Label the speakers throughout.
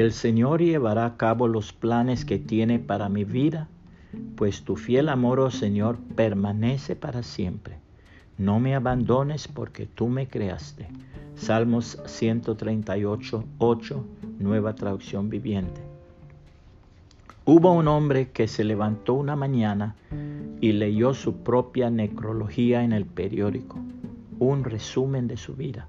Speaker 1: El Señor llevará a cabo los planes que tiene para mi vida, pues tu fiel amor, oh Señor, permanece para siempre. No me abandones porque tú me creaste. Salmos 138, 8, nueva traducción viviente. Hubo un hombre que se levantó una mañana y leyó su propia necrología en el periódico, un resumen de su vida.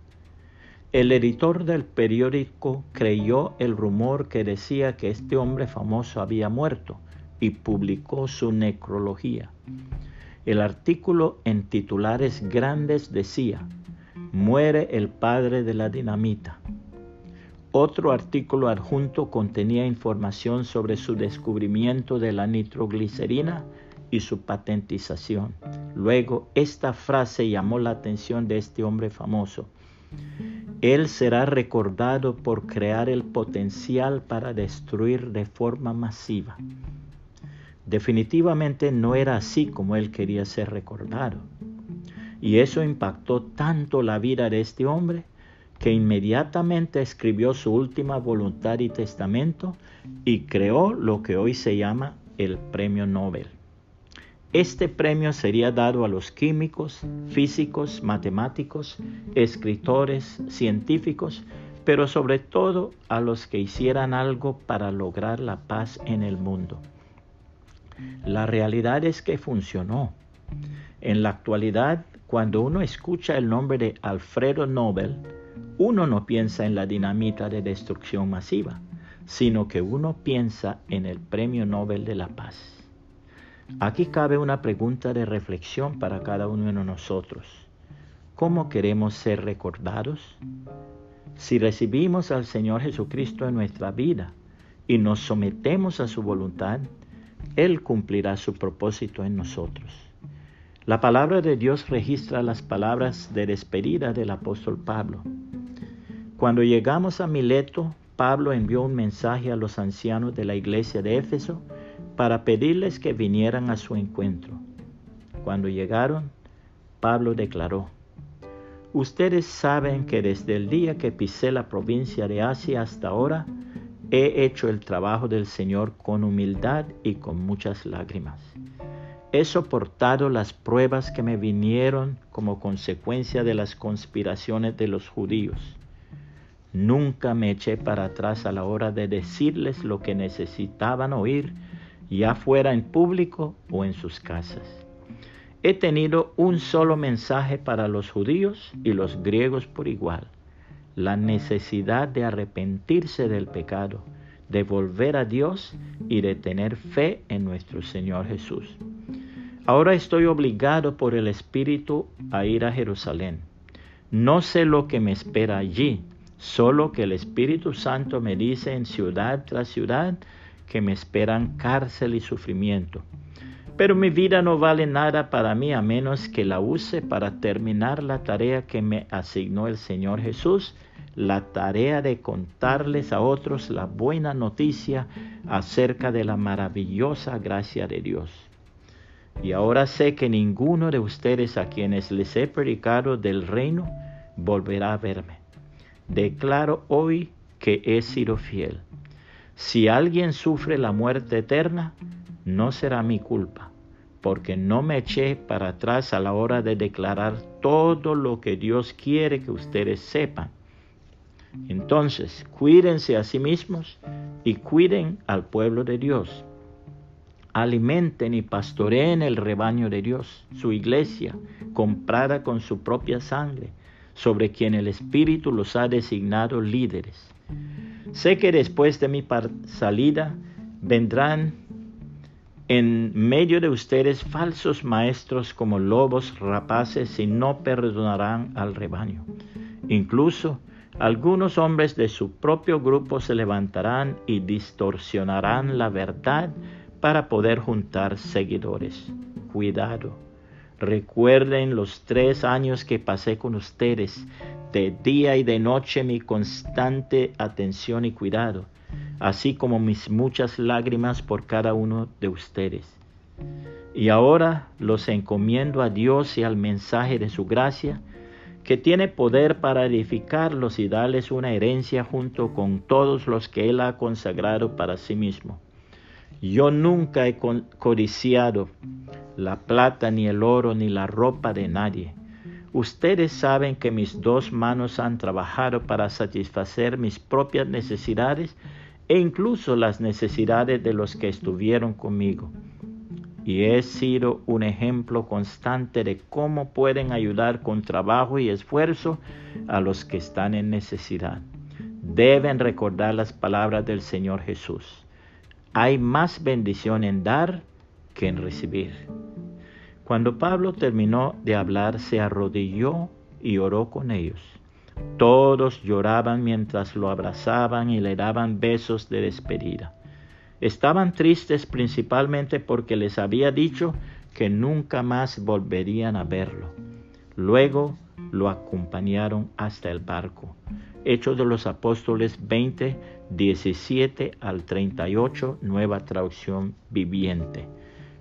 Speaker 1: El editor del periódico creyó el rumor que decía que este hombre famoso había muerto y publicó su necrología. El artículo en titulares grandes decía, muere el padre de la dinamita. Otro artículo adjunto contenía información sobre su descubrimiento de la nitroglicerina y su patentización. Luego, esta frase llamó la atención de este hombre famoso. Él será recordado por crear el potencial para destruir de forma masiva. Definitivamente no era así como él quería ser recordado. Y eso impactó tanto la vida de este hombre que inmediatamente escribió su última voluntad y testamento y creó lo que hoy se llama el Premio Nobel. Este premio sería dado a los químicos, físicos, matemáticos, escritores, científicos, pero sobre todo a los que hicieran algo para lograr la paz en el mundo. La realidad es que funcionó. En la actualidad, cuando uno escucha el nombre de Alfredo Nobel, uno no piensa en la dinamita de destrucción masiva, sino que uno piensa en el Premio Nobel de la Paz. Aquí cabe una pregunta de reflexión para cada uno de nosotros. ¿Cómo queremos ser recordados? Si recibimos al Señor Jesucristo en nuestra vida y nos sometemos a su voluntad, Él cumplirá su propósito en nosotros. La palabra de Dios registra las palabras de despedida del apóstol Pablo. Cuando llegamos a Mileto, Pablo envió un mensaje a los ancianos de la iglesia de Éfeso para pedirles que vinieran a su encuentro. Cuando llegaron, Pablo declaró, Ustedes saben que desde el día que pisé la provincia de Asia hasta ahora, he hecho el trabajo del Señor con humildad y con muchas lágrimas. He soportado las pruebas que me vinieron como consecuencia de las conspiraciones de los judíos. Nunca me eché para atrás a la hora de decirles lo que necesitaban oír ya fuera en público o en sus casas. He tenido un solo mensaje para los judíos y los griegos por igual, la necesidad de arrepentirse del pecado, de volver a Dios y de tener fe en nuestro Señor Jesús. Ahora estoy obligado por el Espíritu a ir a Jerusalén. No sé lo que me espera allí, solo que el Espíritu Santo me dice en ciudad tras ciudad, que me esperan cárcel y sufrimiento. Pero mi vida no vale nada para mí a menos que la use para terminar la tarea que me asignó el Señor Jesús, la tarea de contarles a otros la buena noticia acerca de la maravillosa gracia de Dios. Y ahora sé que ninguno de ustedes a quienes les he predicado del reino volverá a verme. Declaro hoy que he sido fiel. Si alguien sufre la muerte eterna, no será mi culpa, porque no me eché para atrás a la hora de declarar todo lo que Dios quiere que ustedes sepan. Entonces, cuídense a sí mismos y cuiden al pueblo de Dios. Alimenten y pastoreen el rebaño de Dios, su iglesia, comprada con su propia sangre, sobre quien el Espíritu los ha designado líderes. Sé que después de mi salida vendrán en medio de ustedes falsos maestros como lobos rapaces y no perdonarán al rebaño. Incluso algunos hombres de su propio grupo se levantarán y distorsionarán la verdad para poder juntar seguidores. Cuidado. Recuerden los tres años que pasé con ustedes de día y de noche mi constante atención y cuidado, así como mis muchas lágrimas por cada uno de ustedes. Y ahora los encomiendo a Dios y al mensaje de su gracia, que tiene poder para edificarlos y darles una herencia junto con todos los que Él ha consagrado para sí mismo. Yo nunca he codiciado la plata, ni el oro, ni la ropa de nadie. Ustedes saben que mis dos manos han trabajado para satisfacer mis propias necesidades e incluso las necesidades de los que estuvieron conmigo. Y he sido un ejemplo constante de cómo pueden ayudar con trabajo y esfuerzo a los que están en necesidad. Deben recordar las palabras del Señor Jesús. Hay más bendición en dar que en recibir. Cuando Pablo terminó de hablar, se arrodilló y oró con ellos. Todos lloraban mientras lo abrazaban y le daban besos de despedida. Estaban tristes principalmente porque les había dicho que nunca más volverían a verlo. Luego lo acompañaron hasta el barco. Hechos de los Apóstoles 20, 17 al 38, nueva traducción viviente.